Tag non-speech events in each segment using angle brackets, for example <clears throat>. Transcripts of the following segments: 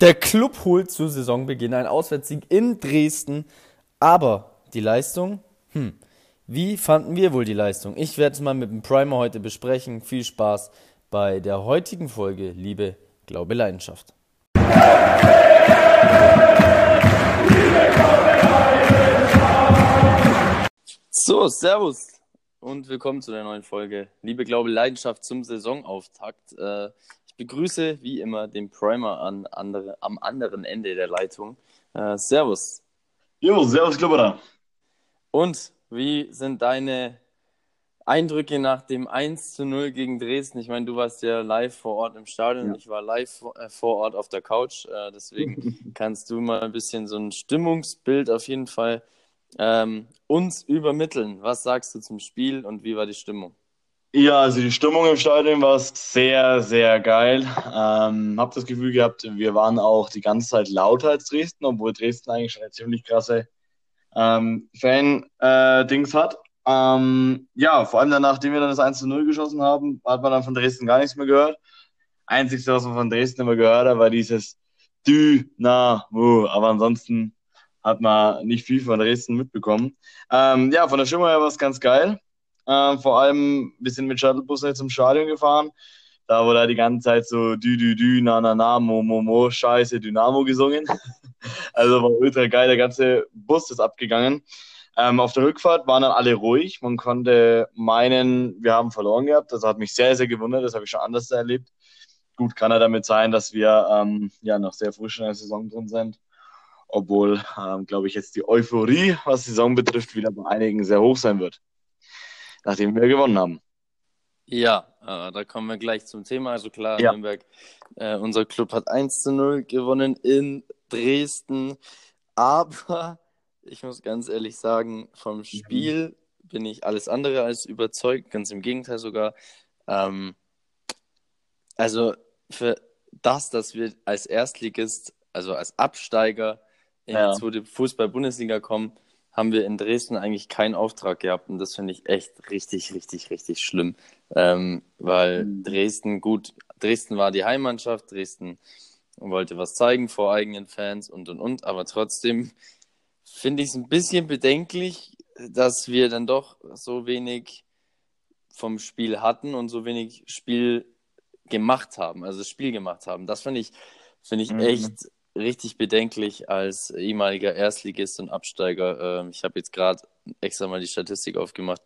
Der Club holt zu Saisonbeginn einen Auswärtssieg in Dresden, aber die Leistung, hm, wie fanden wir wohl die Leistung? Ich werde es mal mit dem Primer heute besprechen. Viel Spaß bei der heutigen Folge, liebe Glaube Leidenschaft. So, Servus und willkommen zu der neuen Folge. Liebe Glaube Leidenschaft zum Saisonauftakt. Äh, begrüße wie immer den Primer an andere, am anderen Ende der Leitung. Äh, servus. Jo, servus, Klubberer. Und wie sind deine Eindrücke nach dem 1 zu 0 gegen Dresden? Ich meine, du warst ja live vor Ort im Stadion, ja. ich war live vor, äh, vor Ort auf der Couch. Äh, deswegen <laughs> kannst du mal ein bisschen so ein Stimmungsbild auf jeden Fall ähm, uns übermitteln. Was sagst du zum Spiel und wie war die Stimmung? Ja, also die Stimmung im Stadion war sehr, sehr geil. Ähm, hab das Gefühl gehabt, wir waren auch die ganze Zeit lauter als Dresden, obwohl Dresden eigentlich schon eine ziemlich krasse ähm, Fan-Dings äh, hat. Ähm, ja, vor allem dann, nachdem wir dann das 1 zu 0 geschossen haben, hat man dann von Dresden gar nichts mehr gehört. Einzigste, was man von Dresden immer gehört hat, war dieses Dynamo. Aber ansonsten hat man nicht viel von Dresden mitbekommen. Ähm, ja, von der Stimmung her war es ganz geil. Ähm, vor allem ein bisschen mit Shuttlebus zum Stadion gefahren. Da wurde die ganze Zeit so dü dü dü, na na na, mo mo mo, scheiße, Dynamo gesungen. <laughs> also war ultra geil, der ganze Bus ist abgegangen. Ähm, auf der Rückfahrt waren dann alle ruhig. Man konnte meinen, wir haben verloren gehabt. Das hat mich sehr, sehr gewundert. Das habe ich schon anders erlebt. Gut, kann er damit sein, dass wir ähm, ja noch sehr frisch in der Saison drin sind obwohl, ähm, glaube ich, jetzt die Euphorie, was die Saison betrifft, wieder bei einigen sehr hoch sein wird, nachdem wir gewonnen haben. Ja, äh, da kommen wir gleich zum Thema. Also klar, ja. Nürnberg, äh, unser Club hat 1 zu 0 gewonnen in Dresden, aber ich muss ganz ehrlich sagen, vom mhm. Spiel mhm. bin ich alles andere als überzeugt, ganz im Gegenteil sogar. Ähm, also für das, dass wir als Erstligist, also als Absteiger, ja. zu der Fußball-Bundesliga kommen, haben wir in Dresden eigentlich keinen Auftrag gehabt. Und das finde ich echt richtig, richtig, richtig schlimm. Ähm, weil mhm. Dresden gut, Dresden war die Heimmannschaft, Dresden wollte was zeigen vor eigenen Fans und und und, aber trotzdem finde ich es ein bisschen bedenklich, dass wir dann doch so wenig vom Spiel hatten und so wenig Spiel gemacht haben, also das Spiel gemacht haben. Das finde ich, finde ich mhm. echt richtig bedenklich als ehemaliger Erstligist und Absteiger. Ähm, ich habe jetzt gerade extra mal die Statistik aufgemacht.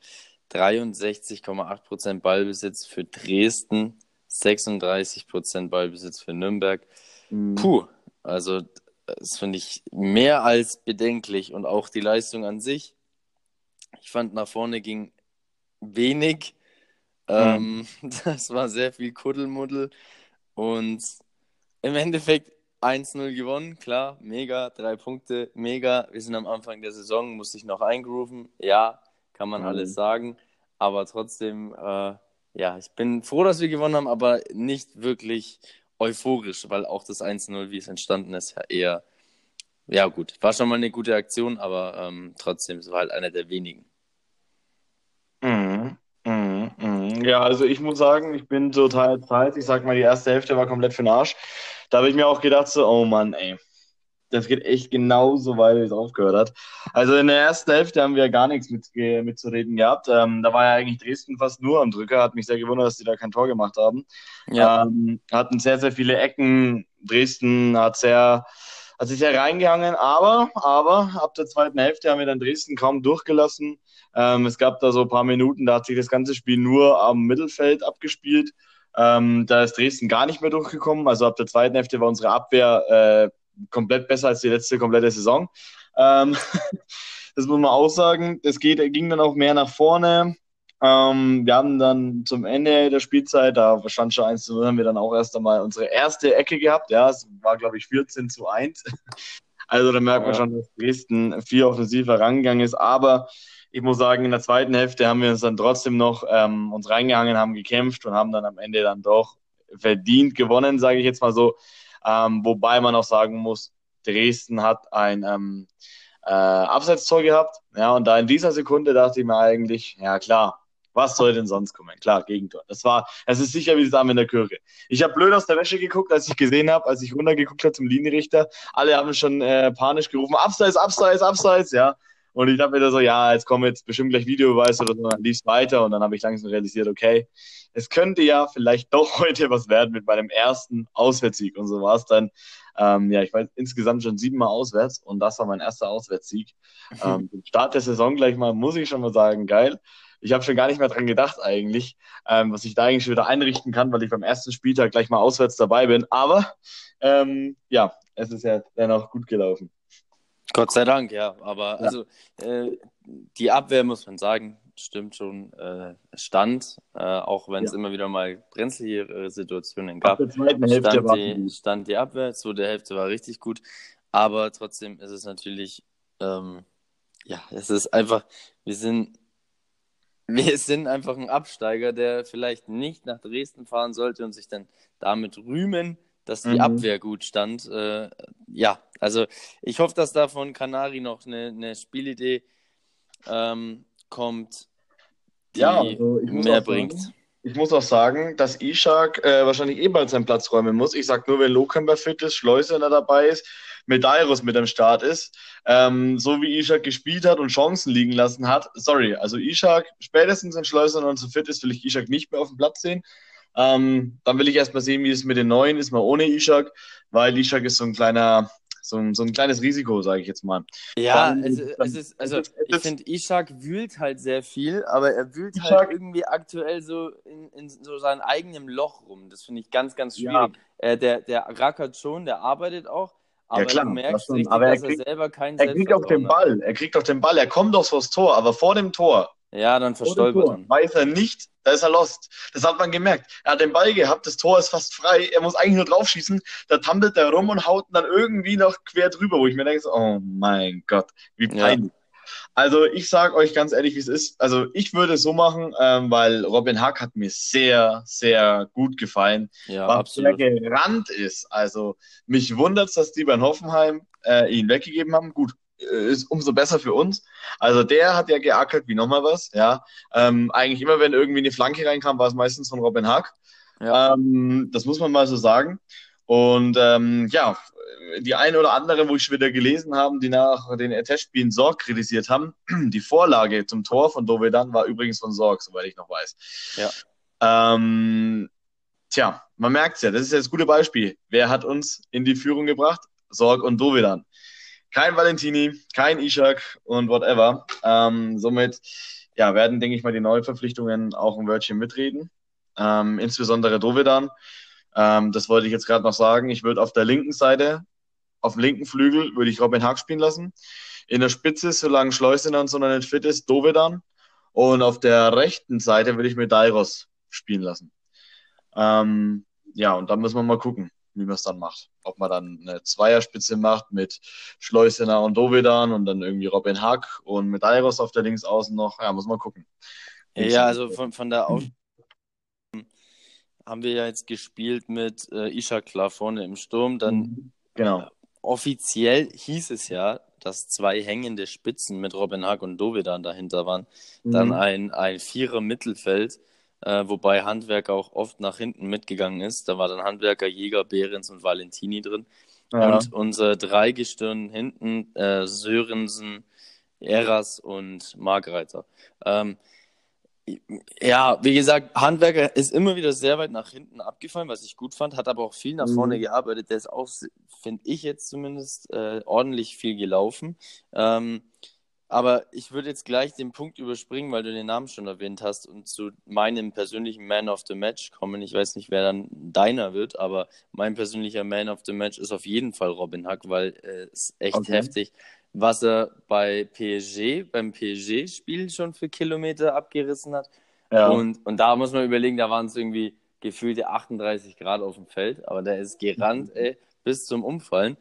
63,8% Ballbesitz für Dresden, 36% Ballbesitz für Nürnberg. Mhm. Puh, also das finde ich mehr als bedenklich und auch die Leistung an sich. Ich fand nach vorne ging wenig. Mhm. Ähm, <laughs> das war sehr viel Kuddelmuddel und im Endeffekt 1-0 gewonnen, klar, mega, drei Punkte, mega. Wir sind am Anfang der Saison, musste ich noch eingrooven. Ja, kann man mhm. alles sagen. Aber trotzdem, äh, ja, ich bin froh, dass wir gewonnen haben, aber nicht wirklich euphorisch, weil auch das 1-0, wie es entstanden ist, ja eher, ja gut, war schon mal eine gute Aktion, aber ähm, trotzdem, es war halt einer der wenigen. Mhm. Mhm. mhm. Ja, also ich muss sagen, ich bin total Zeit. Ich sag mal, die erste Hälfte war komplett für den Arsch. Da habe ich mir auch gedacht, so, oh Mann, ey, das geht echt genauso weiter, wie es aufgehört hat. Also in der ersten Hälfte haben wir gar nichts mit, mitzureden gehabt. Ähm, da war ja eigentlich Dresden fast nur am Drücker. Hat mich sehr gewundert, dass die da kein Tor gemacht haben. Ja. Ähm, hatten sehr, sehr viele Ecken. Dresden hat sehr, hat sich sehr reingehangen, aber, aber ab der zweiten Hälfte haben wir dann Dresden kaum durchgelassen. Ähm, es gab da so ein paar Minuten, da hat sich das ganze Spiel nur am Mittelfeld abgespielt. Ähm, da ist Dresden gar nicht mehr durchgekommen. Also ab der zweiten Hälfte war unsere Abwehr äh, komplett besser als die letzte komplette Saison. Ähm, <laughs> das muss man auch sagen. Es geht, ging dann auch mehr nach vorne. Ähm, wir haben dann zum Ende der Spielzeit, da stand schon 1 zu 0, haben wir dann auch erst einmal unsere erste Ecke gehabt. Ja, es war, glaube ich, 14 zu 1. <laughs> Also da merkt man schon, dass Dresden viel offensiver rangegangen ist. Aber ich muss sagen, in der zweiten Hälfte haben wir uns dann trotzdem noch ähm, uns reingehangen, haben gekämpft und haben dann am Ende dann doch verdient gewonnen, sage ich jetzt mal so. Ähm, wobei man auch sagen muss, Dresden hat ein ähm, äh, Abseitstor gehabt. Ja, und da in dieser Sekunde dachte ich mir eigentlich, ja klar, Was soll denn sonst kommen? Klar, Gegentor. Das war, es ist sicher wie das Arm in der Kirche. Ich habe blöd aus der Wäsche geguckt, als ich gesehen habe, als ich runtergeguckt habe zum Linienrichter. Alle haben schon äh, panisch gerufen, Abseits, Abseits, Abseits, ja. Und ich dachte mir so, ja, jetzt kommen jetzt bestimmt gleich Videobeweis oder so, dann lief es weiter und dann habe ich langsam realisiert, okay, es könnte ja vielleicht <laughs> doch heute was werden mit meinem ersten Auswärtssieg. Und so war es dann. Ähm, ja, ich war insgesamt schon siebenmal auswärts und das war mein erster Auswärtssieg. ähm, <laughs> Start der Saison gleich mal, muss ich schon mal sagen, geil. Ich habe schon gar nicht mehr dran gedacht eigentlich, ähm, was ich da eigentlich schon wieder einrichten kann, weil ich beim ersten Spieltag gleich mal auswärts dabei bin. Aber ähm, ja, es ist ja dennoch gut gelaufen. Gott sei Dank, ja. Aber ja. also äh, die Abwehr muss man sagen, stimmt schon, äh, stand, äh, auch wenn es ja. immer wieder mal brenzlige Situationen gab. stand, die, stand die Abwehr, zweite Hälfte war richtig gut, aber trotzdem ist es natürlich, ähm, ja, es ist einfach, wir sind, wir sind einfach ein Absteiger, der vielleicht nicht nach Dresden fahren sollte und sich dann damit rühmen, dass die mhm. Abwehr gut stand. Äh, ja, also ich hoffe, dass da von Kanari noch eine, eine Spielidee ähm, kommt, die ja, also mehr bringt. Sagen, ich muss auch sagen, dass Ishak äh, wahrscheinlich eh bald seinen Platz räumen muss. Ich sage nur, wenn Lokemper fit ist, Schleusener dabei ist, Medeiros mit am Start ist, ähm, so wie Ishak gespielt hat und Chancen liegen lassen hat. Sorry, also Ishak, spätestens wenn Schleusener und so fit ist, will ich Ishak nicht mehr auf dem Platz sehen. Ähm, dann will ich erstmal sehen, wie es mit den Neuen ist, mal ohne Ishak, weil Ishak ist so ein kleiner, so ein, so ein kleines Risiko, sage ich jetzt mal. Ja, dann, es, es ist, also ich finde, Ishak wühlt halt sehr viel, aber er wühlt halt Ishak, halt irgendwie aktuell so in, in so seinem eigenen Loch rum. Das finde ich ganz, ganz schwierig. Ja. Äh, der, der rackert schon, der arbeitet auch, aber ja, klar, du merkst richtig, aber er kriegt, er selber keinen Er kriegt auch den Ball, er kriegt auch den Ball, er kommt doch vors Tor, aber vor dem Tor. Ja, dann verstolpert er. Weiß er nicht, da ist er lost. Das hat man gemerkt. Er hat den Ball gehabt, das Tor ist fast frei, er muss eigentlich nur draufschießen, da tampelt er rum und haut dann irgendwie noch quer drüber, wo ich mir denke, oh mein Gott, wie peinlich. Ja. Also ich sage euch ganz ehrlich, wie es ist. Also ich würde es so machen, ähm, weil Robin Hack hat mir sehr, sehr gut gefallen. Ja, was absolut. er gerannt ist. Also mich wundert es, dass die bei Hoffenheim äh, ihn weggegeben haben. Gut, ist umso besser für uns. Also der hat ja geackert wie nochmal was. Ja, ähm, eigentlich immer, wenn irgendwie eine Flanke reinkam, war es meistens von Robin Hack. Ja. Ähm, das muss man mal so sagen. Und ähm, ja, die eine oder andere, wo ich wieder gelesen habe, die nach den Testspielen Sorg kritisiert haben, <clears throat> die Vorlage zum Tor von Dovedan war übrigens von Sorg, soweit ich noch weiß. Ja. Ähm, tja, man merkt es ja, das ist ja das gute Beispiel. Wer hat uns in die Führung gebracht? Sorg und Dovedan. Kein Valentini, kein Ishak und whatever. Ähm, somit ja, werden, denke ich mal, die Neuverpflichtungen auch ein Wörtchen mitreden. Ähm, insbesondere Dovedan. Ähm, das wollte ich jetzt gerade noch sagen. Ich würde auf der linken Seite, auf dem linken Flügel, würde ich Robin Haag spielen lassen. In der Spitze, solange Schleusener so nicht fit ist, Dovedan. Und auf der rechten Seite würde ich mit Dairos spielen lassen. Ähm, ja, und dann müssen wir mal gucken, wie man es dann macht. Ob man dann eine Zweierspitze macht mit Schleusener und Dovedan und dann irgendwie Robin Hack und mit Dairos auf der Linksaußen noch. Ja, muss man gucken. Ja, also von, von der Auf haben wir ja jetzt gespielt mit äh, Isha klar vorne im Sturm. Dann mhm. genau. Äh, offiziell hieß es ja, dass zwei hängende Spitzen mit Robin Hack und Dovedan dahinter waren. Mhm. Dann ein, ein Vierer Mittelfeld, äh, wobei Handwerker auch oft nach hinten mitgegangen ist. Da war dann Handwerker, Jäger, Behrens und Valentini drin. Ja. Und unsere drei Gestirn hinten, äh, Sörensen, Eras und Margreiter. Ähm, ja, wie gesagt, Handwerker ist immer wieder sehr weit nach hinten abgefallen, was ich gut fand, hat aber auch viel nach mhm. vorne gearbeitet. Der ist auch, finde ich jetzt zumindest, äh, ordentlich viel gelaufen. Ähm, aber ich würde jetzt gleich den Punkt überspringen, weil du den Namen schon erwähnt hast und zu meinem persönlichen Man of the Match kommen. Ich weiß nicht, wer dann deiner wird, aber mein persönlicher Man of the Match ist auf jeden Fall Robin Hack, weil äh, es ist echt okay. heftig was er bei PSG, beim PSG-Spiel schon für Kilometer abgerissen hat. Ja. Und, und da muss man überlegen, da waren es irgendwie gefühlte 38 Grad auf dem Feld, aber der ist gerannt, mhm. ey, bis zum Umfallen.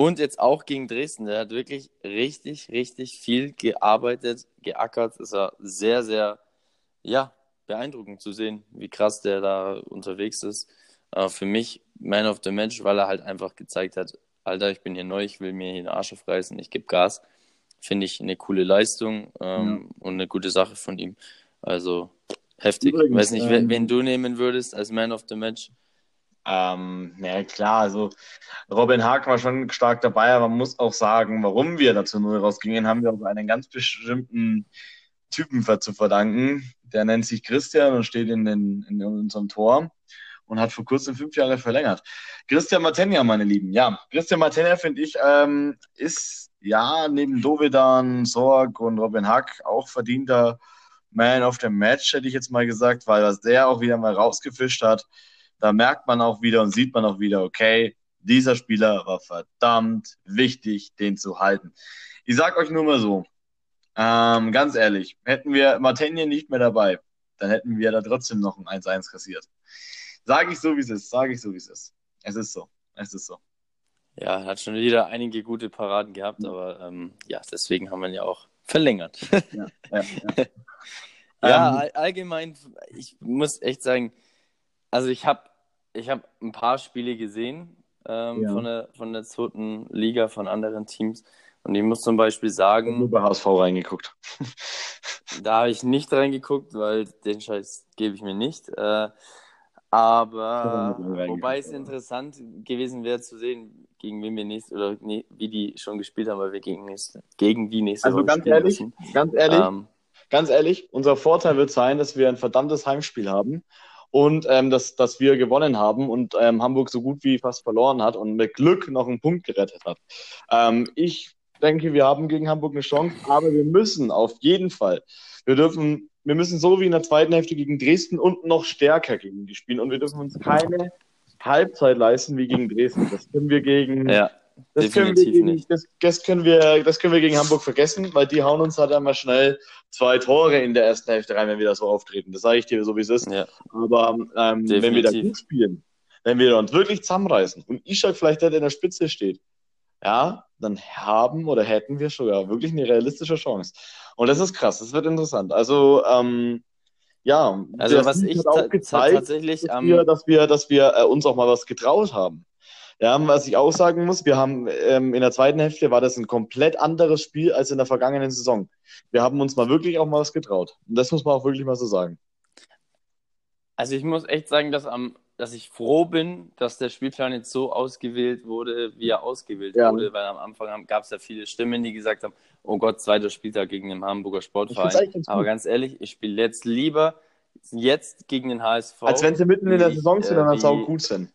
Und jetzt auch gegen Dresden, der hat wirklich richtig, richtig viel gearbeitet, geackert. Ist er sehr, sehr, ja, beeindruckend zu sehen, wie krass der da unterwegs ist. Äh, für mich Man of the Match, weil er halt einfach gezeigt hat, Alter, ich bin hier neu, ich will mir hier den Arsch aufreißen, ich gebe Gas. Finde ich eine coole Leistung ähm, ja. und eine gute Sache von ihm. Also heftig. Übrigens, ich weiß nicht, ähm, wen du nehmen würdest als Man of the Match. Ähm, ja, klar, also Robin Haag war schon stark dabei, aber man muss auch sagen, warum wir dazu null rausgingen, haben wir auf einen ganz bestimmten Typen zu verdanken. Der nennt sich Christian und steht in, den, in unserem Tor und hat vor kurzem fünf Jahre verlängert. Christian Matenja, meine Lieben. Ja, Christian Matenja, finde ich, ähm, ist ja neben Dovedan, Sorg und Robin Hack auch verdienter Man of the Match, hätte ich jetzt mal gesagt, weil was der auch wieder mal rausgefischt hat, da merkt man auch wieder und sieht man auch wieder, okay, dieser Spieler war verdammt wichtig, den zu halten. Ich sag euch nur mal so, ähm, ganz ehrlich, hätten wir Martenien nicht mehr dabei, dann hätten wir da trotzdem noch ein 1-1 kassiert. Sage ich so, wie es ist. Sage ich so, wie es ist. Es ist so. Es ist so. Ja, hat schon wieder einige gute Paraden gehabt, aber ähm, ja, deswegen haben wir ihn ja auch verlängert. Ja, ja, ja. <laughs> ja ähm, allgemein, ich muss echt sagen, also ich habe ich hab ein paar Spiele gesehen ähm, ja. von, der, von der zweiten Liga, von anderen Teams. Und ich muss zum Beispiel sagen. Ich habe nur bei HSV reingeguckt. <laughs> da habe ich nicht reingeguckt, weil den Scheiß gebe ich mir nicht. Äh, aber wobei es interessant gewesen wäre zu sehen, gegen wen wir nächste oder nee, wie die schon gespielt haben, weil wir gegen, nächste, gegen die nächste Also Woche ganz ehrlich, müssen. ganz ehrlich, ähm, ganz ehrlich, unser Vorteil wird sein, dass wir ein verdammtes Heimspiel haben und ähm, dass, dass wir gewonnen haben und ähm, Hamburg so gut wie fast verloren hat und mit Glück noch einen Punkt gerettet hat. Ähm, ich denke, wir haben gegen Hamburg eine Chance, aber wir müssen auf jeden Fall, wir dürfen wir müssen so wie in der zweiten Hälfte gegen Dresden und noch stärker gegen die spielen. Und wir dürfen uns keine Halbzeit leisten wie gegen Dresden. Das können wir gegen. Ja, das können wir gegen, nicht. Das, das, können wir, das können wir gegen Hamburg vergessen, weil die hauen uns halt einmal schnell zwei Tore in der ersten Hälfte rein, wenn wir da so auftreten. Das sage ich dir so, wie es ist. Ja. Aber ähm, wenn wir da gut spielen, wenn wir uns wirklich zusammenreißen und Ishak vielleicht der in der Spitze steht, ja, dann haben oder hätten wir sogar wirklich eine realistische Chance. Und das ist krass, das wird interessant. Also, ähm, ja, also was ich auch gezeigt, tatsächlich dass wir, dass wir, dass wir äh, uns auch mal was getraut haben. Ja, was ich auch sagen muss, wir haben ähm, in der zweiten Hälfte war das ein komplett anderes Spiel als in der vergangenen Saison. Wir haben uns mal wirklich auch mal was getraut. Und das muss man auch wirklich mal so sagen. Also ich muss echt sagen, dass am dass ich froh bin, dass der Spielplan jetzt so ausgewählt wurde, wie er ausgewählt ja. wurde, weil am Anfang gab es ja viele Stimmen, die gesagt haben, oh Gott, zweiter Spieltag gegen den Hamburger Sportverein. Aber ganz ehrlich, ich spiele jetzt lieber jetzt gegen den HSV. Als wenn sie mitten in der Saison sind, dann auch gut sind.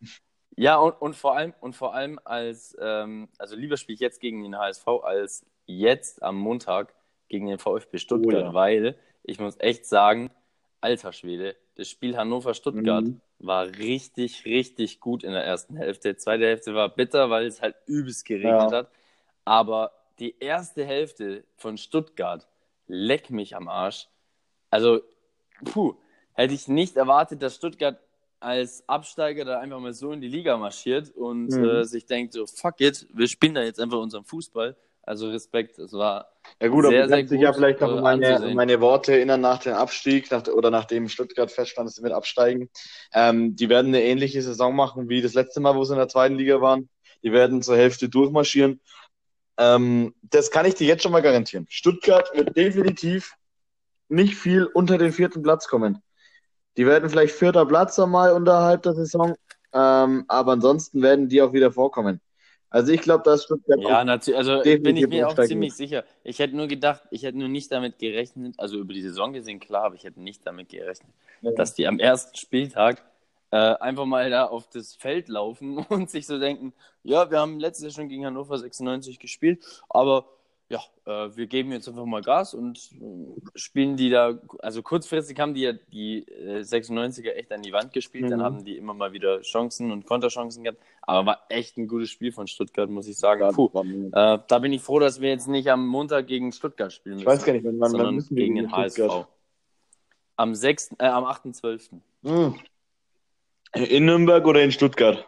Ja, und, und vor allem, und vor allem als, ähm, also lieber spiele ich jetzt gegen den HSV als jetzt am Montag gegen den VfB Stuttgart, oh ja. weil ich muss echt sagen, alter Schwede, das Spiel Hannover-Stuttgart mhm. war richtig, richtig gut in der ersten Hälfte. Die zweite Hälfte war bitter, weil es halt übelst geregnet ja. hat. Aber die erste Hälfte von Stuttgart, leck mich am Arsch. Also, puh, hätte ich nicht erwartet, dass Stuttgart als Absteiger da einfach mal so in die Liga marschiert und mhm. äh, sich denkt so, fuck it, wir spielen da jetzt einfach unseren Fußball. Also Respekt, es war ja gut, sehr, aber du kannst dich ja vielleicht noch an meine, meine, Worte erinnern nach dem Abstieg nach, oder nachdem Stuttgart feststand, dass sie mit absteigen. Ähm, die werden eine ähnliche Saison machen wie das letzte Mal, wo sie in der zweiten Liga waren. Die werden zur Hälfte durchmarschieren. Ähm, das kann ich dir jetzt schon mal garantieren. Stuttgart wird definitiv nicht viel unter den vierten Platz kommen. Die werden vielleicht vierter Platz einmal unterhalb der Saison, ähm, aber ansonsten werden die auch wieder vorkommen. Also ich glaube, das Stuttgart. Ja, natürlich. Also bin ich mir auch ziemlich sicher. Ich hätte nur gedacht, ich hätte nur nicht damit gerechnet, also über die Saison gesehen, klar, aber ich hätte nicht damit gerechnet, ja. dass die am ersten Spieltag äh, einfach mal da auf das Feld laufen <laughs> und sich so denken, ja, wir haben letztes Jahr schon gegen Hannover 96 gespielt, aber ja, äh, wir geben jetzt einfach mal Gas und äh, spielen die da, also kurzfristig haben die ja die äh, 96er echt an die Wand gespielt, mhm. dann haben die immer mal wieder Chancen und Konterchancen gehabt, aber war echt ein gutes Spiel von Stuttgart, muss ich sagen. Puh, äh, da bin ich froh, dass wir jetzt nicht am Montag gegen Stuttgart spielen müssen, ich weiß gar nicht, wann, wann, sondern wann gegen den HSV. Am 6., äh, am 8.12. Mhm. In Nürnberg oder in Stuttgart?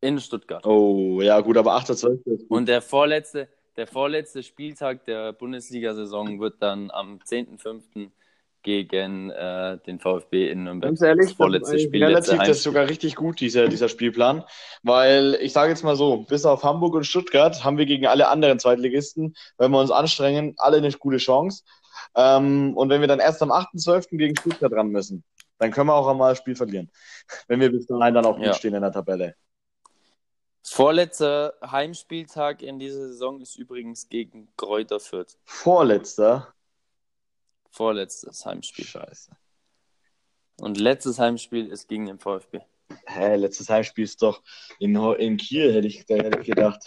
In Stuttgart. Oh, ja gut, aber 8.12. Und der vorletzte, der vorletzte Spieltag der Bundesliga-Saison wird dann am 10.05. gegen äh, den VfB in Nürnberg. Ganz ehrlich, das vorletzte Spiel. Relativ, das ist sogar richtig gut, dieser, dieser Spielplan. Weil ich sage jetzt mal so, bis auf Hamburg und Stuttgart haben wir gegen alle anderen Zweitligisten, wenn wir uns anstrengen, alle eine gute Chance. Ähm, und wenn wir dann erst am 8.12. gegen Stuttgart ran müssen, dann können wir auch einmal das Spiel verlieren. Wenn wir bis dahin dann auch gut Ja. stehen in der Tabelle. Das vorletzte Heimspieltag in dieser Saison ist übrigens gegen Kräuter Fürth. Vorletzter. Vorletztes Heimspiel. Scheiße. Und letztes Heimspiel ist gegen den VfB. Hä, letztes Heimspiel ist doch in, in Kiel, hätte ich, da hätte ich gedacht.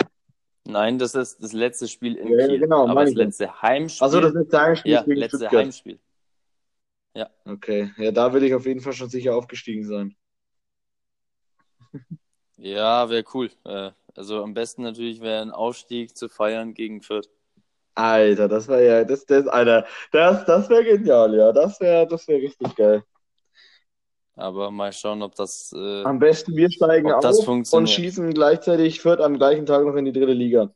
Nein, das ist das letzte Spiel in Ja, ja, Kiel. genau, Aber das ja. letzte Heimspiel. Achso, das letzte Heimspiel ja, letzte Stuttgart. Heimspiel. Okay, ja, da will ich auf jeden Fall schon sicher aufgestiegen sein. Ja, wäre cool. Äh, Also am besten natürlich wäre ein Aufstieg zu feiern gegen Fürth. Alter, das wäre ja, das, das, Alter, das, das wäre genial, ja. Das wäre, das wäre richtig geil. Aber mal schauen, ob das. Äh, Am besten wir steigen auf und schießen gleichzeitig Fürth am gleichen Tag noch in die dritte Liga.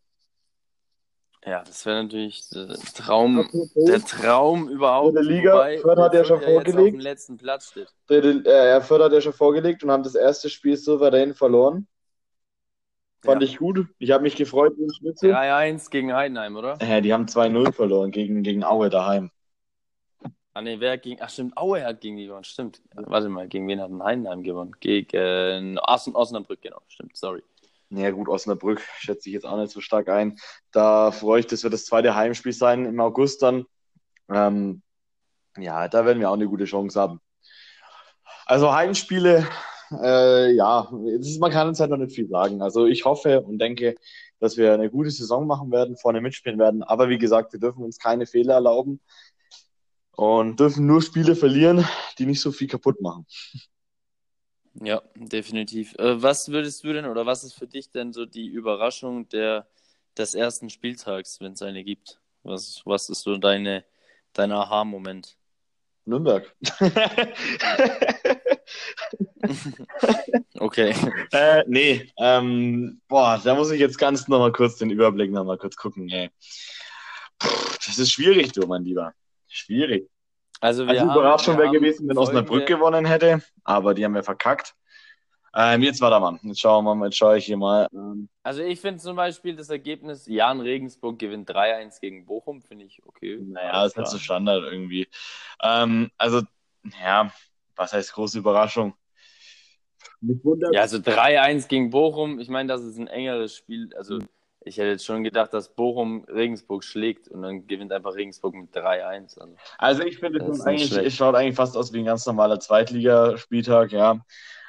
Ja, das wäre natürlich der Traum, der Traum überhaupt. Dritte Liga, wobei Fürth hat ja Fürth schon jetzt auf vorgelegt. dem letzten Platz steht. Dritte, äh, Fürth hat ja schon vorgelegt und haben das erste Spiel souverän verloren. Fand Ja. ich gut. Ich habe mich gefreut wie ein Schnitzel. 3-1 gegen Heidenheim, oder? Äh, die haben 2-0 verloren gegen, gegen Aue daheim. Ah ne, wer gegen. Ach stimmt, Aue hat gegen die gewonnen, stimmt. Warte mal, gegen wen hat Heidenheim gewonnen? Gegen Osten, Osnabrück, genau, stimmt, sorry. Ja gut, Osnabrück schätze ich jetzt auch nicht so stark ein. Da freue ich, das wird das zweite Heimspiel sein im August dann. Ähm, ja, da werden wir auch eine gute Chance haben. Also Heimspiele, äh, ja, ist, man kann uns halt noch nicht viel sagen. Also ich hoffe und denke, dass wir eine gute Saison machen werden, vorne mitspielen werden. Aber wie gesagt, wir dürfen uns keine Fehler erlauben und dürfen nur Spiele verlieren, die nicht so viel kaputt machen. Ja, definitiv. Äh, was würdest du denn oder was ist für dich denn so die Überraschung der, des ersten Spieltags, wenn es eine gibt? Was, was ist so deine, dein Aha-Moment? Nürnberg. <laughs> Okay. <laughs> Äh, nee, ähm, boah, da muss ich jetzt ganz nochmal kurz den Überblick nochmal kurz gucken, ey. Puh, das ist schwierig, du, mein Lieber. Schwierig. Also, wir Also haben, Überraschung wäre gewesen, wenn Osnabrück gewonnen hätte, aber die haben wir verkackt. Ähm, jetzt warte mal, jetzt schauen wir mal, jetzt schaue ich hier mal. Ähm, Also, ich finde zum Beispiel das Ergebnis, Jan Regensburg gewinnt 3-1 gegen Bochum, finde ich okay. naja, Alles ist halt so. Standard irgendwie. Ähm, also, ja, was heißt große Überraschung? Wundert, Ja, also 3-1 gegen Bochum, ich meine, das ist ein engeres Spiel. Also, ich hätte jetzt schon gedacht, dass Bochum Regensburg schlägt und dann gewinnt einfach Regensburg mit 3-1. Also, Also ich finde, Das eigentlich, es schaut eigentlich fast aus wie ein ganz normaler Zweitligaspieltag, ja.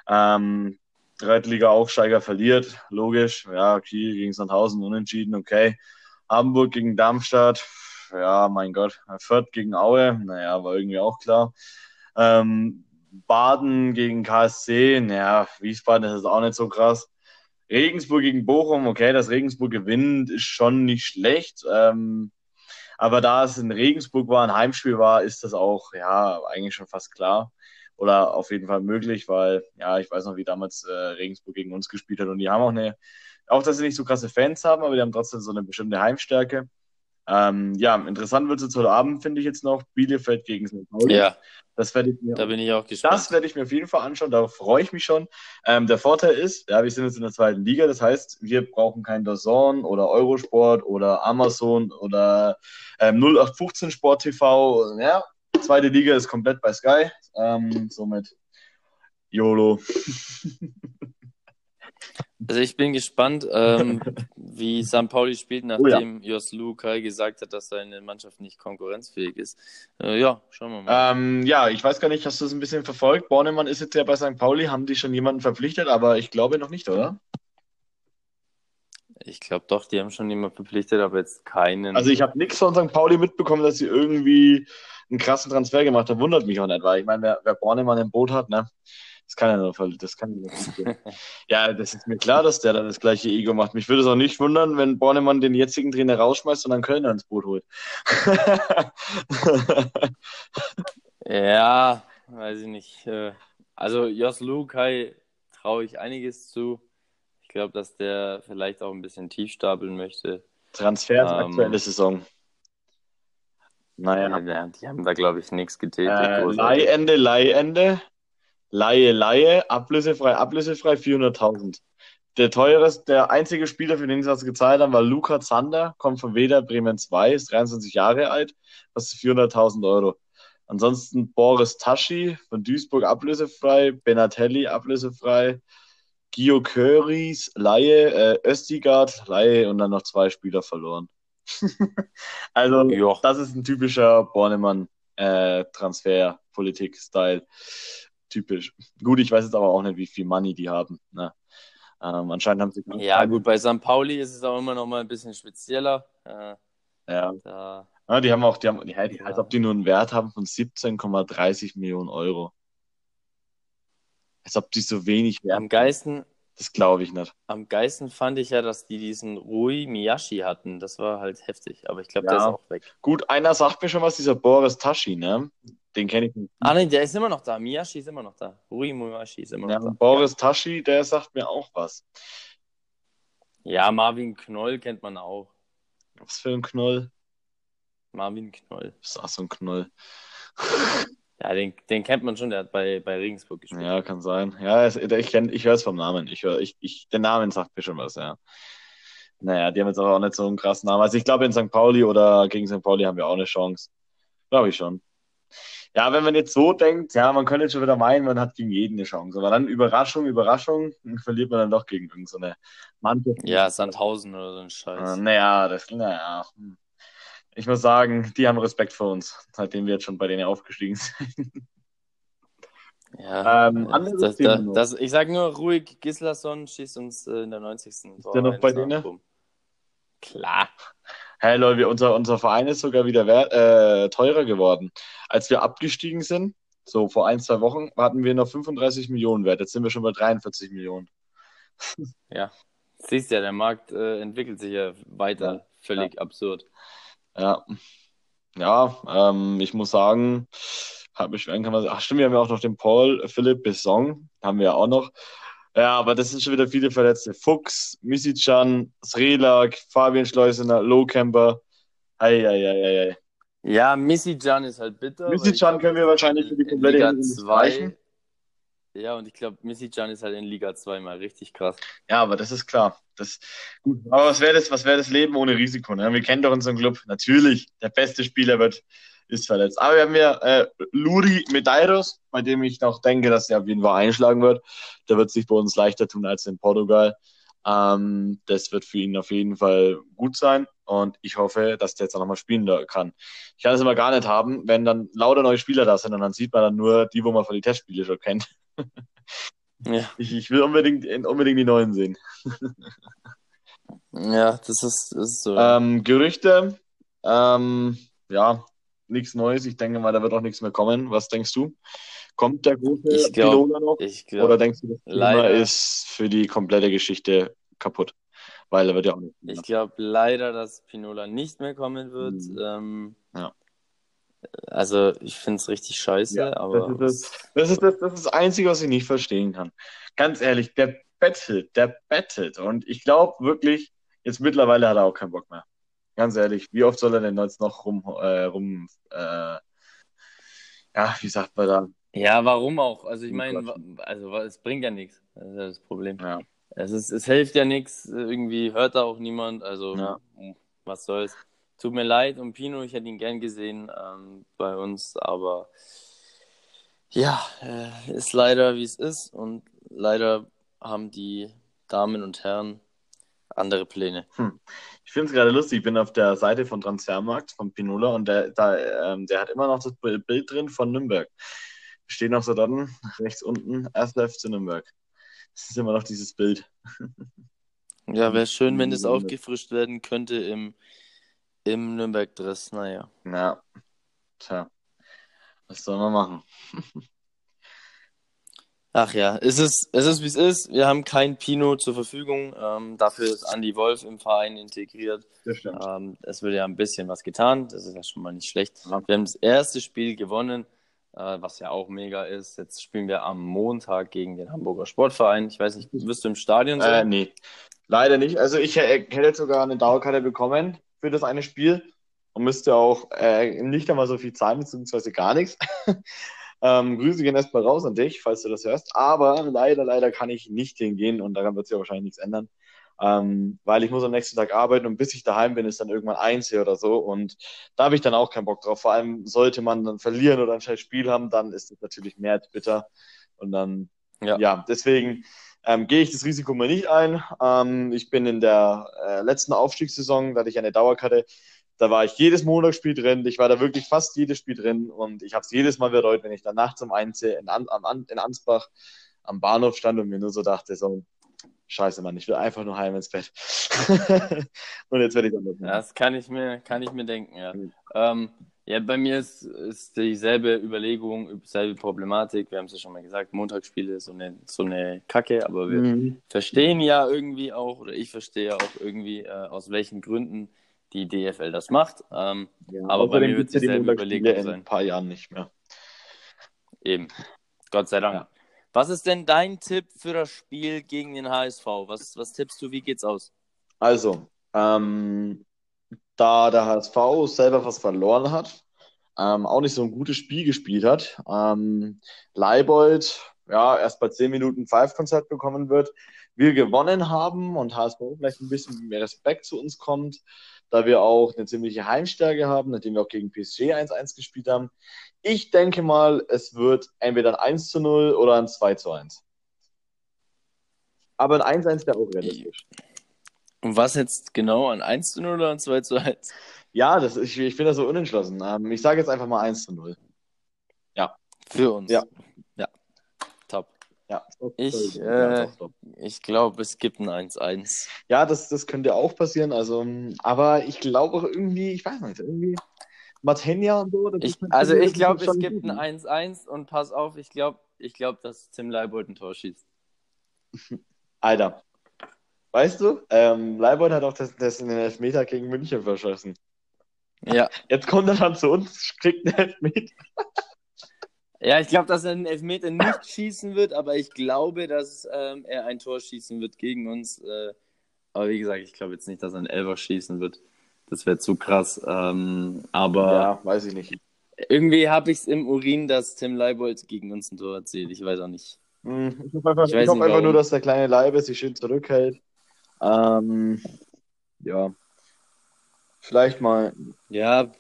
Ähm, Zweitliga-Aufsteiger verliert, logisch. Ja, Kiel gegen Sandhausen unentschieden, okay. Hamburg gegen Darmstadt, ja, mein Gott. Fürth gegen Aue, naja, war irgendwie auch klar. Ähm, Baden gegen KSC, naja, Wiesbaden ist auch nicht so krass. Regensburg gegen Bochum, okay, dass Regensburg gewinnt, ist schon nicht schlecht. Ähm, aber da es in Regensburg war, ein Heimspiel war, ist das auch, ja, eigentlich schon fast klar. Oder auf jeden Fall möglich, weil, ja, ich weiß noch, wie damals äh, Regensburg gegen uns gespielt hat. Und die haben auch eine, auch dass sie nicht so krasse Fans haben, aber die haben trotzdem so eine bestimmte Heimstärke. Ähm, ja, interessant wird es jetzt heute Abend, finde ich jetzt noch. Bielefeld gegen St. Pauli. ja, Das werde ich mir da bin ich auch gespannt. das werde ich mir auf jeden Fall anschauen, darauf freue ich mich schon. Ähm, der Vorteil ist, ja, wir sind jetzt in der zweiten Liga, das heißt, wir brauchen kein DAZN oder Eurosport oder Amazon oder ähm, 0815 Sport TV. Ja, zweite Liga ist komplett bei Sky. Ähm, somit YOLO. <laughs> Also ich bin gespannt, ähm, <laughs> wie St. Pauli spielt, Oh ja. nachdem Jos Lukai gesagt hat, dass seine Mannschaft nicht konkurrenzfähig ist. Äh, ja, schauen wir mal. Ähm, ja, ich weiß gar nicht, hast du es ein bisschen verfolgt? Bornemann ist jetzt ja bei St. Pauli, haben die schon jemanden verpflichtet, aber ich glaube noch nicht, oder? Ich glaube doch, die haben schon jemanden verpflichtet, aber jetzt keinen. Also ich habe nichts von St. Pauli mitbekommen, dass sie irgendwie einen krassen Transfer gemacht haben. Wundert mich auch nicht, weil ich meine, wer, wer Bornemann im Boot hat, ne? Das kann ja nur voll, das kann gehen. <laughs> Ja, das ist mir klar, dass der da das gleiche Ego macht. Mich würde es auch nicht wundern, wenn Bornemann den jetzigen Trainer rausschmeißt und dann Kölner ins Boot holt. <laughs> Ja, weiß ich nicht. Äh, Also Jos Lukai traue ich einiges zu. Ich glaube, dass der vielleicht auch ein bisschen tief stapeln möchte. Transfers Ähm, aktuelle Saison. Naja. Ja, die haben da, glaube ich, nichts getätigt. Äh. Leihende, Leihende, Leihe, Leihe, ablösefrei, ablösefrei 400.000. Der teureste, der einzige Spieler, für den sie was gezahlt haben, war Luca Zander, kommt von Weder Bremen 2, ist 23 Jahre alt, kostet 400.000 Euro. Ansonsten Boris Taschi von Duisburg ablösefrei, Benatelli ablösefrei, Gio Köris, Laie, äh, Östigard, Laie und dann noch zwei Spieler verloren. <laughs> also, jo. das ist ein typischer Bornemann-Transfer-Politik-Style. Typisch. Gut, ich weiß jetzt aber auch nicht, wie viel Money die haben. Ne? Ähm, anscheinend haben sie. Ja, gut, bei St. Pauli ist es auch immer noch mal ein bisschen spezieller. Äh, ja. Da... ja. Die haben auch, die haben, ja, die, ja. als ob die nur einen Wert haben von 17,30 Millionen Euro. Als ob die so wenig Wert Am geisten, das glaube ich nicht. Am geisten fand ich ja, dass die diesen Rui Miyashi hatten. Das war halt heftig, aber ich glaube, ja. der ist auch weg. Gut, einer sagt mir schon was, dieser Boris Tashi, ne? Den kenne ich nicht. Ah, nein, der ist immer noch da. Miyashi ist immer noch da. Rui Miyashi ist immer noch ja, da. Boris Tashi, der sagt mir auch was. Ja, Marvin Knoll kennt man auch. Was für ein Knoll? Marvin Knoll. Das ist auch so ein Knoll. <laughs> Ja, den, den kennt man schon, der hat bei, bei Regensburg gespielt. Ja, kann sein. Ja, ich, ich, ich höre es vom Namen. Ich höre, ich, ich, der Name sagt mir schon was, ja. Naja, die haben jetzt aber auch nicht so einen krassen Namen. Also ich glaube, in St. Pauli oder gegen St. Pauli haben wir auch eine Chance. Glaube ich schon. Ja, wenn man jetzt so denkt, ja, man könnte schon wieder meinen, man hat gegen jeden eine Chance. Aber dann Überraschung, Überraschung, verliert man dann doch gegen irgendeine so Mannschaft. Ja, Sandhausen oder so ein Scheiß. Naja, das, naja. Hm ich muss sagen, die haben Respekt vor uns, seitdem wir jetzt schon bei denen aufgestiegen sind. Ja, ähm, das, das, das, ich sage nur ruhig, Gislason schießt uns äh, in der 90. Ist der noch bei denen? Rum. Klar. Hey Leute, unser, unser Verein ist sogar wieder äh, teurer geworden. Als wir abgestiegen sind, so vor ein, zwei Wochen, hatten wir noch 35 Millionen wert. Jetzt sind wir schon bei 43 Millionen. Ja, siehst ja, der Markt äh, entwickelt sich ja weiter. Ja. Völlig ja. absurd. Ja, ja ähm, ich muss sagen, hat mich kann man, ach stimmt, wir haben ja auch noch den Paul Philipp Besson, haben wir ja auch noch. Ja, aber das sind schon wieder viele Verletzte. Fuchs, Misicjan, Srelak, Fabian Schleusener, Lowcamper. Eieieiei. Ja, Misicjan ist halt bitter. Misicjan können wir wahrscheinlich für die komplette Liga 2 ja, und ich glaube, Missy Can ist halt in Liga 2 mal richtig krass. Ja, aber das ist klar. Das, gut. Aber was wäre das, wär das Leben ohne Risiko? Ne? Wir kennen doch unseren Club. Natürlich, der beste Spieler wird, ist verletzt. Aber wir haben ja äh, Luri Medeiros, bei dem ich noch denke, dass er auf jeden Fall einschlagen wird. Der wird sich bei uns leichter tun als in Portugal. Ähm, das wird für ihn auf jeden Fall gut sein und ich hoffe, dass der jetzt auch nochmal spielen kann. Ich kann es immer gar nicht haben, wenn dann lauter neue Spieler da sind und dann sieht man dann nur die, wo man von den Testspielen schon kennt. <laughs> Ja. Ich, ich, will unbedingt, unbedingt die neuen sehen. <laughs> Ja, das ist, das ist so. Ähm, Gerüchte, ähm, ja, nichts Neues. Ich denke mal, da wird auch nichts mehr kommen. Was denkst du? Kommt der große ich glaub, noch? Ich glaub, Oder denkst du, das Thema ist für die komplette Geschichte kaputt? Weil er wird ja auch nicht. Ich glaube leider, dass Pinola nicht mehr kommen wird. Mhm. Ähm, ja. Also, ich finde es richtig scheiße, ja, aber. Das ist das, das, ist das, das ist das Einzige, was ich nicht verstehen kann. Ganz ehrlich, der bettelt, der bettelt. Und ich glaube wirklich, jetzt mittlerweile hat er auch keinen Bock mehr. Ganz ehrlich, wie oft soll er denn jetzt noch rum, äh, rum äh, ja, wie sagt man da? Ja, warum auch? Also ich meine, also es bringt ja nichts. Das ist ja das Problem. Ja. Es, ist, es hilft ja nichts, irgendwie hört da auch niemand, also ja. was soll's. Tut mir leid um Pino, ich hätte ihn gern gesehen ähm, bei uns, aber ja, äh, ist leider wie es ist und leider haben die Damen und Herren andere Pläne. Hm. Ich finde es gerade lustig, ich bin auf der Seite von Transfermarkt von Pinola und der, da, ähm, der hat immer noch das Bild drin von Nürnberg. Steht noch so dann rechts unten, erster FC Nürnberg. Das ist immer noch dieses Bild. Ja, wäre schön, wenn es aufgefrischt werden könnte im im Nürnberg-Dress, naja. Ja. Tja. Was soll man machen? <laughs> Ach ja, es ist, es ist wie es ist. Wir haben kein Pino zur Verfügung. Ähm, dafür ist Andy Wolf im Verein integriert. Das stimmt. Ähm, es wird ja ein bisschen was getan. Das ist ja schon mal nicht schlecht. Ja. Wir haben das erste Spiel gewonnen, äh, was ja auch mega ist. Jetzt spielen wir am Montag gegen den Hamburger Sportverein. Ich weiß nicht, wirst du im Stadion sein? Äh, nee, leider nicht. Also ich hätte sogar eine Dauerkarte bekommen für das eine Spiel und müsste auch äh, nicht einmal so viel zahlen, beziehungsweise gar nichts. <laughs> Ähm, Grüße gehen erstmal raus an dich, falls du das hörst. Aber leider, leider kann ich nicht hingehen und daran wird sich ja wahrscheinlich nichts ändern. Ähm, weil ich muss am nächsten Tag arbeiten und bis ich daheim bin, ist dann irgendwann eins hier oder so. Und da habe ich dann auch keinen Bock drauf. Vor allem sollte man dann verlieren oder ein scheiß Spiel haben, dann ist es natürlich mehr als bitter. Und dann, ja, ja deswegen ähm, gehe ich das Risiko mal nicht ein. Ähm, ich bin in der äh, letzten Aufstiegssaison, da hatte ich eine Dauerkarte, da war ich jedes Montagsspiel drin. Ich war da wirklich fast jedes Spiel drin und ich habe es jedes Mal bereut, wenn ich dann nachts um eins in, An in Ansbach am Bahnhof stand und mir nur so dachte, so, scheiße, Mann, ich will einfach nur heim ins Bett. <laughs> und jetzt werde ich dann das kann ich mir, kann ich mir denken, ja. Mhm. Ähm, ja, bei mir ist, ist dieselbe Überlegung, dieselbe Problematik. Wir haben es ja schon mal gesagt, Montagsspiele ist so eine, so eine Kacke, aber wir mhm. verstehen ja irgendwie auch, oder ich verstehe auch irgendwie, äh, aus welchen Gründen die DFL das macht. Ähm, ja, aber bei mir wird es dieselbe Überlegung sein. In ein paar Jahren nicht mehr. Eben. Gott sei Dank. Ja. Was ist denn dein Tipp für das Spiel gegen den HSV? Was, was tippst du? Wie geht's aus? Also, ähm, da der HSV selber was verloren hat, ähm, auch nicht so ein gutes Spiel gespielt hat, ähm, Leibold ja erst bei 10 Minuten Five-Konzert bekommen wird, wir gewonnen haben und HSV vielleicht ein bisschen mehr Respekt zu uns kommt, da wir auch eine ziemliche Heimstärke haben, nachdem wir auch gegen PSG 1-1 gespielt haben. Ich denke mal, es wird entweder ein 1 zu 0 oder ein 2 zu 1. Aber ein 1-1 wäre auch realistisch. Und was jetzt genau, ein 1 zu 0 oder ein 2 zu 1? Ja, das, ich, ich bin da so unentschlossen. Ähm, ich sage jetzt einfach mal 1 zu 0. Ja. Für uns. Ja. Ja. Top. Ja. Ich, äh, ich glaube, es gibt ein 1-1. Ja, das, das könnte auch passieren. Also, aber ich glaube auch irgendwie, ich weiß nicht, irgendwie. Matenja und so. Ich, also ich glaube, es gibt ein 1-1 und pass auf, ich glaube, ich glaub, dass Tim Leibold ein Tor schießt. <laughs> Alter. Weißt du, ähm, Leibold hat auch das, das in den Elfmeter gegen München verschossen. Ja. Jetzt kommt er dann zu uns, kriegt einen Elfmeter. Ja, ich glaube, dass er einen Elfmeter nicht schießen wird, aber ich glaube, dass ähm, er ein Tor schießen wird gegen uns. Äh, aber wie gesagt, ich glaube jetzt nicht, dass er einen Elfer schießen wird. Das wäre zu krass. Ähm, aber. Ja, weiß ich nicht. Irgendwie habe ich es im Urin, dass Tim Leibold gegen uns ein Tor erzielt. Ich weiß auch nicht. Hm, ich hoffe einfach, ich ich hoff einfach nur, dass der kleine Leibe sich schön zurückhält. Ähm, ja. Vielleicht mal. Ja,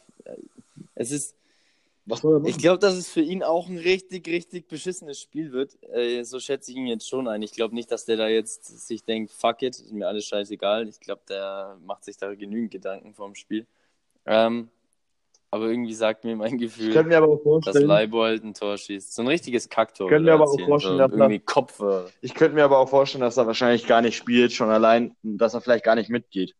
es ist. Ich glaube, dass es für ihn auch ein richtig, richtig beschissenes Spiel wird. Äh, so schätze ich ihn jetzt schon ein. Ich glaube nicht, dass der da jetzt sich denkt, fuck it, ist mir alles scheißegal. Ich glaube, der macht sich da genügend Gedanken vorm Spiel. Ähm, aber irgendwie sagt mir mein Gefühl, mir aber auch dass Leibold ein Tor schießt. So ein richtiges Kacktor. Ich könnte mir aber auch vorstellen, dass irgendwie er, Kopf. Ich könnte mir aber auch vorstellen, dass er wahrscheinlich gar nicht spielt, schon allein, dass er vielleicht gar nicht mitgeht.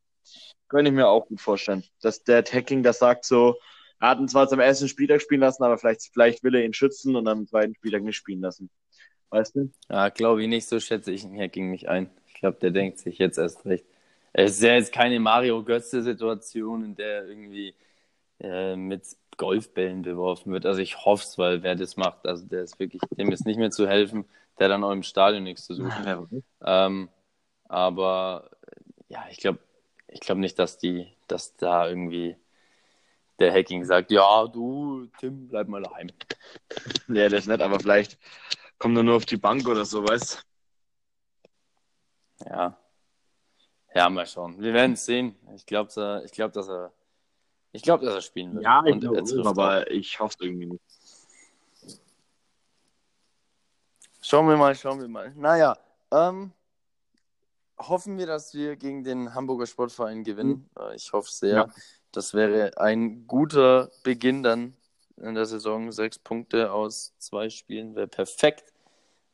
Könnte ich mir auch gut vorstellen. Dass der Hacking das sagt so, er hat ihn zwar zum ersten Spieltag spielen lassen, aber vielleicht, vielleicht will er ihn schützen und am zweiten Spieltag nicht spielen lassen. Weißt du? Ja, glaube ich nicht, so schätze ich ihn Hacking nicht ein. Ich glaube, der denkt sich jetzt erst recht. Es ist ja jetzt keine Mario Götze-Situation, in der irgendwie äh, mit Golfbällen beworfen wird. Also ich hoffe es, weil wer das macht, also der ist wirklich, dem ist nicht mehr zu helfen, der dann auch im Stadion nichts zu suchen. Ja, <laughs> ähm, aber ja, ich glaube ich glaube nicht, dass die, dass da irgendwie der Hacking sagt, ja, du, Tim, bleib mal daheim. Ja, das ist nett, aber vielleicht kommt er nur auf die Bank oder so, weißt Ja. Ja, mal schauen. Wir werden es sehen. Ich glaube, ich glaub, dass er ich glaube, dass er spielen wird. Ja, ich glaube, aber auch. ich hoffe es irgendwie nicht. Schauen wir mal, schauen wir mal. Naja, ähm, hoffen wir, dass wir gegen den Hamburger Sportverein gewinnen. Mhm. Ich hoffe sehr. Ja. Das wäre ein guter Beginn dann in der Saison. Sechs Punkte aus zwei Spielen wäre perfekt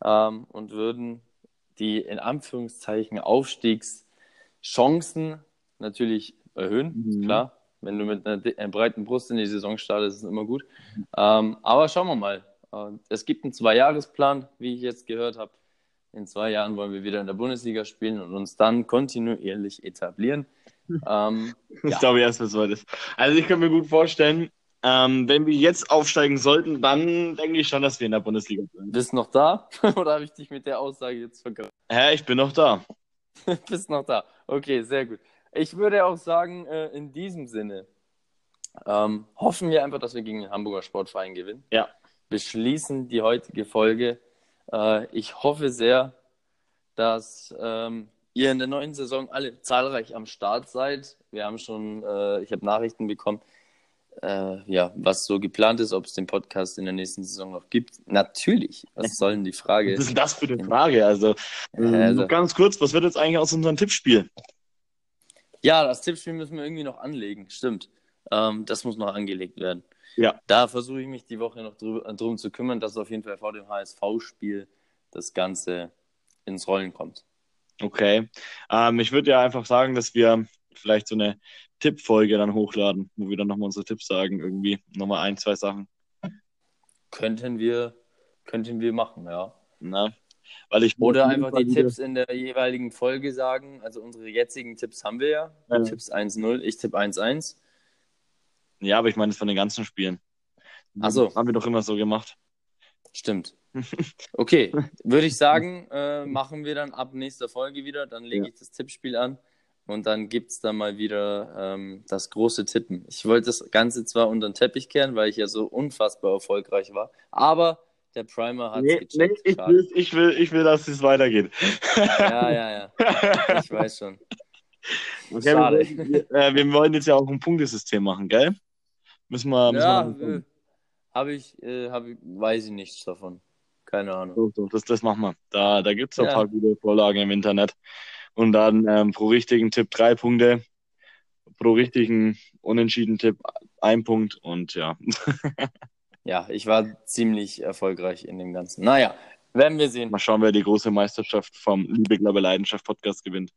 ähm, und würden die in Anführungszeichen Aufstiegschancen natürlich erhöhen. Mhm. Klar, wenn du mit einer, einer, breiten Brust in die Saison startest, ist es immer gut. Ähm, aber schauen wir mal. Äh, es gibt einen Zweijahresplan, wie ich jetzt gehört habe. In zwei Jahren wollen wir wieder in der Bundesliga spielen und uns dann kontinuierlich etablieren. Ähm, <laughs> das ja. glaube ich erst, was soll das. Also ich kann mir gut vorstellen, ähm, wenn wir jetzt aufsteigen sollten, dann denke ich schon, dass wir in der Bundesliga sind. Bist du noch da? <laughs> Oder habe ich dich mit der Aussage jetzt vergessen? Hä, ich bin noch da. <laughs> Bist noch da. Okay, sehr gut. Ich würde auch sagen, äh, in diesem Sinne ähm, hoffen wir einfach, dass wir gegen den Hamburger Sportverein gewinnen. Ja. beschließen die heutige Folge. Äh, ich hoffe sehr, dass ähm, ihr in der neuen Saison alle zahlreich am Start seid. Wir haben schon, äh, ich habe Nachrichten bekommen, äh, ja, was so geplant ist, ob es den Podcast in der nächsten Saison noch gibt. Natürlich. Was soll denn die Frage? Was ist das für eine Frage? Also, also ganz kurz, was wird jetzt eigentlich aus unserem Tippspiel? Ja, das Tippspiel müssen wir irgendwie noch anlegen. Stimmt. Ähm, das muss noch angelegt werden. Ja. Da versuche ich mich die Woche noch drum zu kümmern, dass auf jeden Fall vor dem HSV-Spiel das Ganze ins Rollen kommt. Okay. Ähm, ich würde ja einfach sagen, dass wir vielleicht so eine Tippfolge dann hochladen, wo wir dann nochmal unsere Tipps sagen, irgendwie. Nochmal ein, zwei Sachen. Könnten wir, könnten wir machen, ja. Na, weil ich Oder einfach die Tipps in der jeweiligen Folge sagen. Also unsere jetzigen Tipps haben wir ja. ja. Tipps 1-0, ich tippe 1-1. Ja, aber ich meine es von den ganzen Spielen. Also Haben wir doch immer so gemacht. Stimmt. <laughs> Okay, würde ich sagen, äh, machen wir dann ab nächster Folge wieder. Dann lege ja. ich das Tippspiel an und dann gibt es da mal wieder ähm, das große Tippen. Ich wollte das Ganze zwar unter den Teppich kehren, weil ich ja so unfassbar erfolgreich war, aber der Primer hat es nee, gecheckt. Nee, ich, will, ich, will, ich will, dass es weitergeht. Ja, ja, ja. <laughs> Ich weiß schon. Okay, Schade. Wir, äh, wir, wollen jetzt ja auch ein Punktesystem machen, gell? Müssen wir. Müssen ja, äh, habe ich, äh, hab ich, weiß ich nichts davon. Keine Ahnung. Das, das machen wir. Da, da gibt es ja. ein paar gute Vorlagen im Internet. Und dann ähm, pro richtigen Tipp drei Punkte, pro richtigen unentschieden Tipp ein Punkt und ja. <laughs> ja, ich war ziemlich erfolgreich in dem Ganzen. Naja, werden wir sehen. Mal schauen, wer die große Meisterschaft vom Liebe, Glaube, Leidenschaft Podcast gewinnt.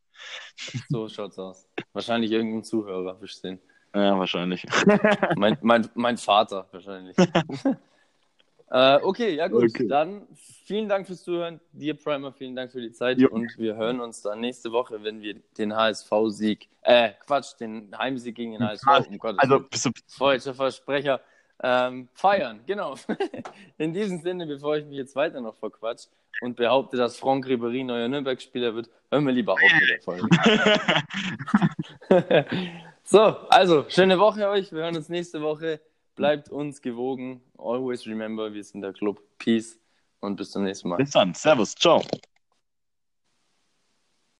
So schaut's aus. Wahrscheinlich irgendein Zuhörer verstehen. Ja, wahrscheinlich. <laughs> mein, mein, mein Vater wahrscheinlich. <laughs> äh, okay, ja gut. Okay. Dann vielen Dank fürs Zuhören. Dir, Primer, vielen Dank für die Zeit. Jo. Und wir hören uns dann nächste Woche, wenn wir den HSV-Sieg, äh, Quatsch, den Heimsieg gegen den HSV, um Gottes Also, bist du... Falscher Versprecher. Ähm, feiern, genau. <laughs> In diesem Sinne, bevor ich mich jetzt weiter noch verquatsch und behaupte, dass Franck Ribéry neuer Nürnberg-Spieler wird, hören wir lieber auf mit der Folge. <laughs> so, also, schöne Woche euch. Wir hören uns nächste Woche. Bleibt uns gewogen. Always remember, wir sind der Club. Peace und bis zum nächsten Mal. Bis dann. Servus. Ciao.